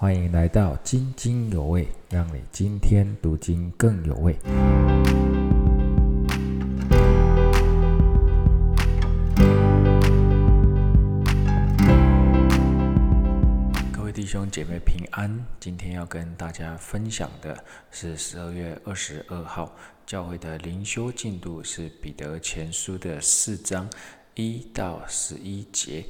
欢迎来到津津有味，让你今天读经更有味。各位弟兄姐妹平安，今天要跟大家分享的是十二月二十二号教会的灵修进度，是彼得前书的四章一到十一节。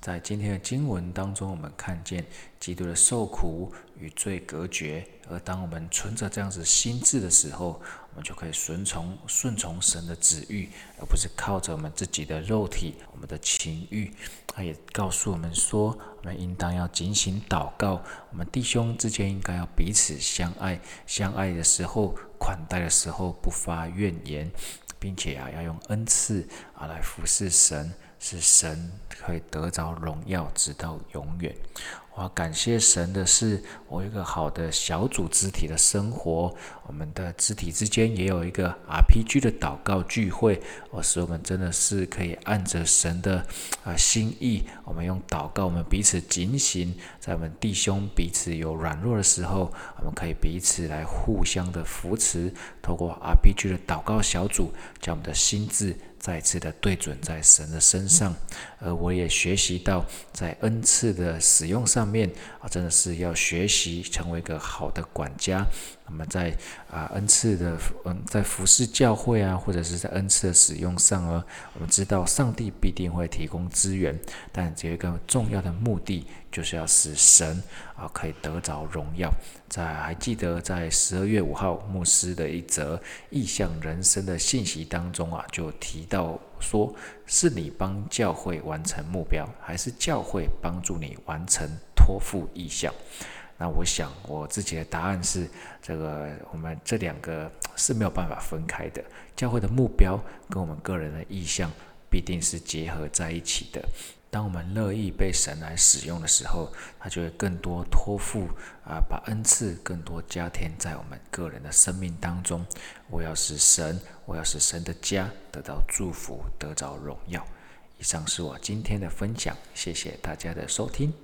在今天的经文当中，我们看见基督的受苦与罪隔绝，而当我们存着这样子心智的时候，我们就可以顺从顺从神的旨意，而不是靠着我们自己的肉体、我们的情欲。他也告诉我们说，我们应当要警醒祷告，我们弟兄之间应该要彼此相爱，相爱的时候、款待的时候不发怨言，并且啊要用恩赐啊来服侍神。是神可以得着荣耀，直到永远。我感谢神的是，我有一个好的小组肢体的生活。我们的肢体之间也有一个 RPG 的祷告聚会，我使我们真的是可以按着神的啊心意，我们用祷告，我们彼此警醒，在我们弟兄彼此有软弱的时候，我们可以彼此来互相的扶持，透过 RPG 的祷告小组，将我们的心智再次的对准在神的身上。而我也学习到，在恩赐的使用上。面啊，真的是要学习成为一个好的管家。那么在啊恩赐的嗯，在服侍教会啊，或者是在恩赐的使用上啊，我们知道上帝必定会提供资源，但有一个重要的目的，就是要使神啊可以得着荣耀。在还记得在十二月五号牧师的一则意向人生的信息当中啊，就提到说，是你帮教会完成目标，还是教会帮助你完成托付意向？那我想我自己的答案是，这个我们这两个是没有办法分开的。教会的目标跟我们个人的意向必定是结合在一起的。当我们乐意被神来使用的时候，他就会更多托付啊，把恩赐更多加添在我们个人的生命当中。我要使神，我要使神的家得到祝福，得着荣耀。以上是我今天的分享，谢谢大家的收听。